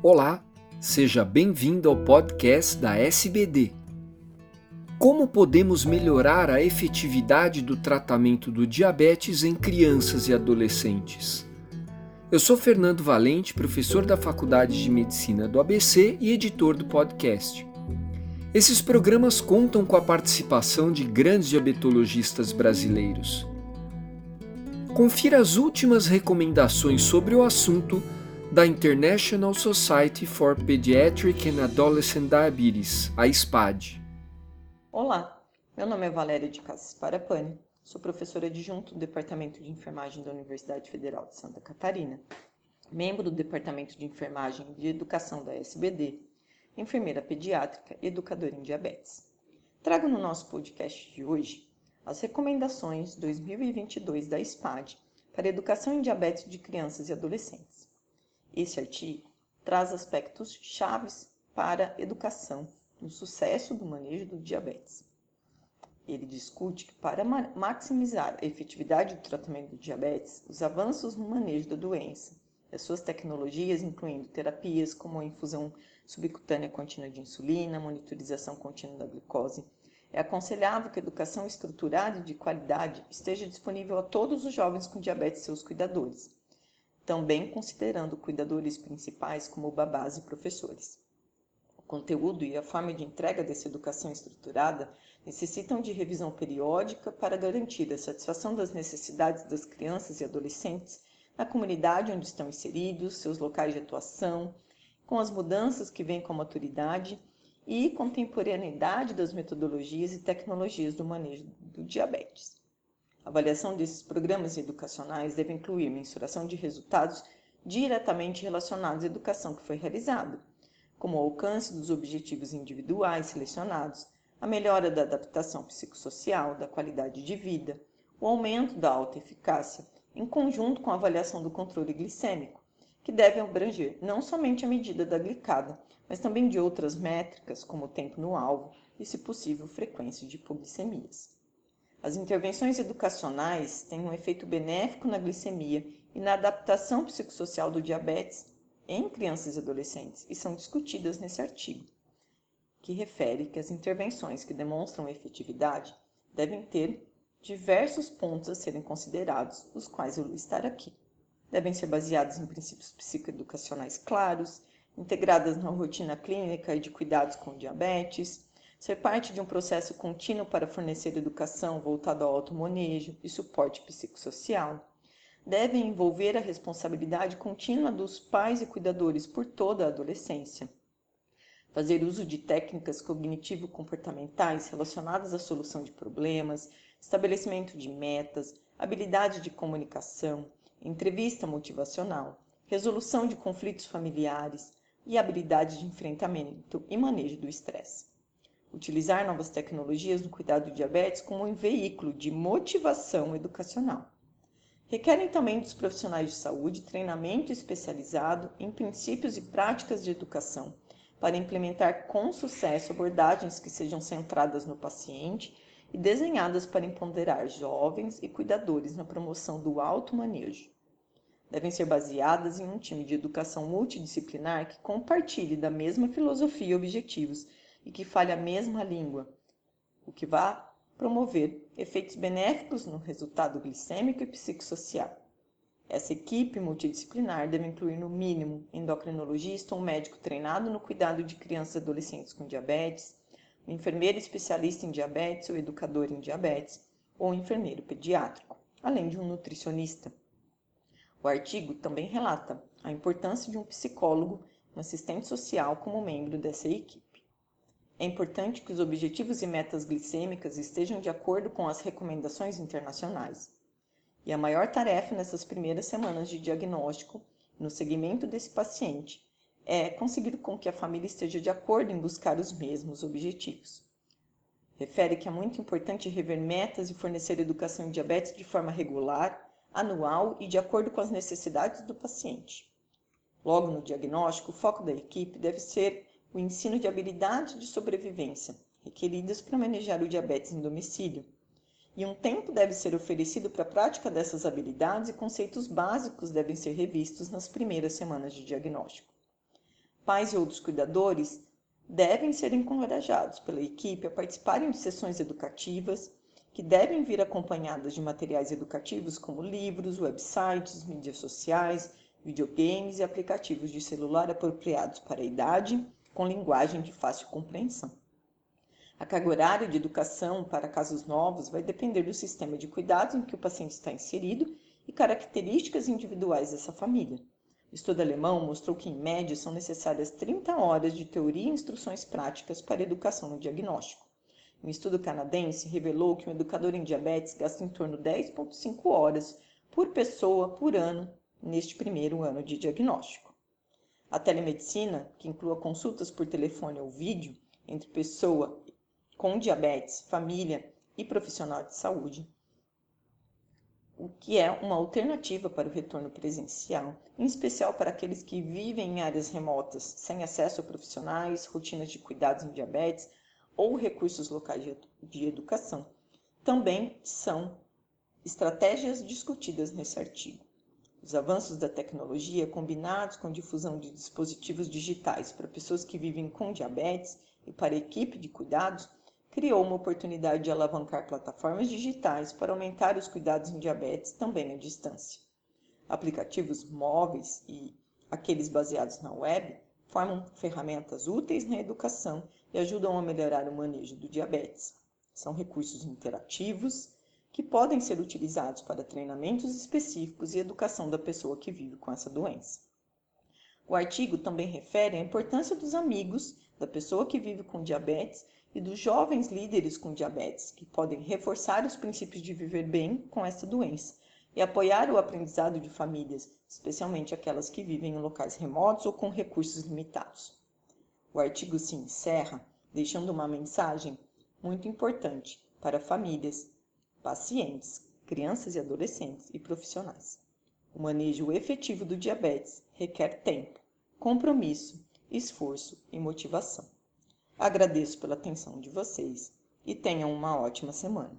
Olá, seja bem-vindo ao podcast da SBD. Como podemos melhorar a efetividade do tratamento do diabetes em crianças e adolescentes? Eu sou Fernando Valente, professor da Faculdade de Medicina do ABC e editor do podcast. Esses programas contam com a participação de grandes diabetologistas brasileiros. Confira as últimas recomendações sobre o assunto da International Society for Pediatric and Adolescent Diabetes, a SPAD. Olá, meu nome é Valéria de Casas Parapani, sou professora adjunto do Departamento de Enfermagem da Universidade Federal de Santa Catarina, membro do Departamento de Enfermagem e de Educação da SBD, enfermeira pediátrica e educadora em diabetes. Trago no nosso podcast de hoje as recomendações 2022 da SPAD para educação em diabetes de crianças e adolescentes. Esse artigo traz aspectos chaves para a educação no sucesso do manejo do diabetes. Ele discute que para maximizar a efetividade do tratamento do diabetes, os avanços no manejo da doença, as suas tecnologias, incluindo terapias como a infusão subcutânea contínua de insulina, monitorização contínua da glicose, é aconselhável que a educação estruturada e de qualidade esteja disponível a todos os jovens com diabetes e seus cuidadores, também considerando cuidadores principais como babás e professores. O conteúdo e a forma de entrega dessa educação estruturada necessitam de revisão periódica para garantir a satisfação das necessidades das crianças e adolescentes na comunidade onde estão inseridos, seus locais de atuação, com as mudanças que vêm com a maturidade e contemporaneidade das metodologias e tecnologias do manejo do diabetes. A avaliação desses programas educacionais deve incluir mensuração de resultados diretamente relacionados à educação que foi realizada, como o alcance dos objetivos individuais selecionados, a melhora da adaptação psicossocial, da qualidade de vida, o aumento da alta eficácia, em conjunto com a avaliação do controle glicêmico, que deve abranger não somente a medida da glicada, mas também de outras métricas, como o tempo no alvo e, se possível, frequência de hipoglicemias. As intervenções educacionais têm um efeito benéfico na glicemia e na adaptação psicossocial do diabetes em crianças e adolescentes e são discutidas nesse artigo, que refere que as intervenções que demonstram efetividade devem ter diversos pontos a serem considerados, os quais eu vou estar aqui. Devem ser baseadas em princípios psicoeducacionais claros, integradas na rotina clínica e de cuidados com diabetes, ser parte de um processo contínuo para fornecer educação voltada ao automanejo e suporte psicossocial, devem envolver a responsabilidade contínua dos pais e cuidadores por toda a adolescência. Fazer uso de técnicas cognitivo-comportamentais relacionadas à solução de problemas, estabelecimento de metas, habilidade de comunicação, entrevista motivacional, resolução de conflitos familiares e habilidade de enfrentamento e manejo do estresse utilizar novas tecnologias no cuidado do diabetes como um veículo de motivação educacional. Requerem também dos profissionais de saúde treinamento especializado em princípios e práticas de educação para implementar com sucesso abordagens que sejam centradas no paciente e desenhadas para empoderar jovens e cuidadores na promoção do automanejo. Devem ser baseadas em um time de educação multidisciplinar que compartilhe da mesma filosofia e objetivos e que fale a mesma língua, o que vai promover efeitos benéficos no resultado glicêmico e psicossocial. Essa equipe multidisciplinar deve incluir, no mínimo, endocrinologista ou médico treinado no cuidado de crianças e adolescentes com diabetes, um enfermeiro especialista em diabetes ou educador em diabetes, ou um enfermeiro pediátrico, além de um nutricionista. O artigo também relata a importância de um psicólogo, um assistente social como membro dessa equipe. É importante que os objetivos e metas glicêmicas estejam de acordo com as recomendações internacionais. E a maior tarefa nessas primeiras semanas de diagnóstico, no segmento desse paciente, é conseguir com que a família esteja de acordo em buscar os mesmos objetivos. Refere que é muito importante rever metas e fornecer educação em diabetes de forma regular, anual e de acordo com as necessidades do paciente. Logo no diagnóstico, o foco da equipe deve ser o ensino de habilidades de sobrevivência requeridas para manejar o diabetes em domicílio. E um tempo deve ser oferecido para a prática dessas habilidades e conceitos básicos devem ser revistos nas primeiras semanas de diagnóstico. Pais e outros cuidadores devem ser encorajados pela equipe a participarem de sessões educativas, que devem vir acompanhadas de materiais educativos como livros, websites, mídias sociais, videogames e aplicativos de celular apropriados para a idade, com linguagem de fácil compreensão. A carga horária de educação para casos novos vai depender do sistema de cuidados em que o paciente está inserido e características individuais dessa família. O estudo alemão mostrou que, em média, são necessárias 30 horas de teoria e instruções práticas para educação no diagnóstico. Um estudo canadense revelou que um educador em diabetes gasta em torno de 10,5 horas por pessoa por ano neste primeiro ano de diagnóstico. A telemedicina, que inclua consultas por telefone ou vídeo entre pessoa com diabetes, família e profissional de saúde, o que é uma alternativa para o retorno presencial, em especial para aqueles que vivem em áreas remotas, sem acesso a profissionais, rotinas de cuidados em diabetes ou recursos locais de educação. Também são estratégias discutidas nesse artigo. Os avanços da tecnologia, combinados com a difusão de dispositivos digitais para pessoas que vivem com diabetes e para a equipe de cuidados, criou uma oportunidade de alavancar plataformas digitais para aumentar os cuidados em diabetes também à distância. Aplicativos móveis e aqueles baseados na web formam ferramentas úteis na educação e ajudam a melhorar o manejo do diabetes. São recursos interativos que podem ser utilizados para treinamentos específicos e educação da pessoa que vive com essa doença. O artigo também refere à importância dos amigos da pessoa que vive com diabetes e dos jovens líderes com diabetes, que podem reforçar os princípios de viver bem com essa doença e apoiar o aprendizado de famílias, especialmente aquelas que vivem em locais remotos ou com recursos limitados. O artigo se encerra deixando uma mensagem muito importante para famílias, pacientes, crianças e adolescentes e profissionais. O manejo efetivo do diabetes requer tempo, compromisso, esforço e motivação. Agradeço pela atenção de vocês e tenham uma ótima semana.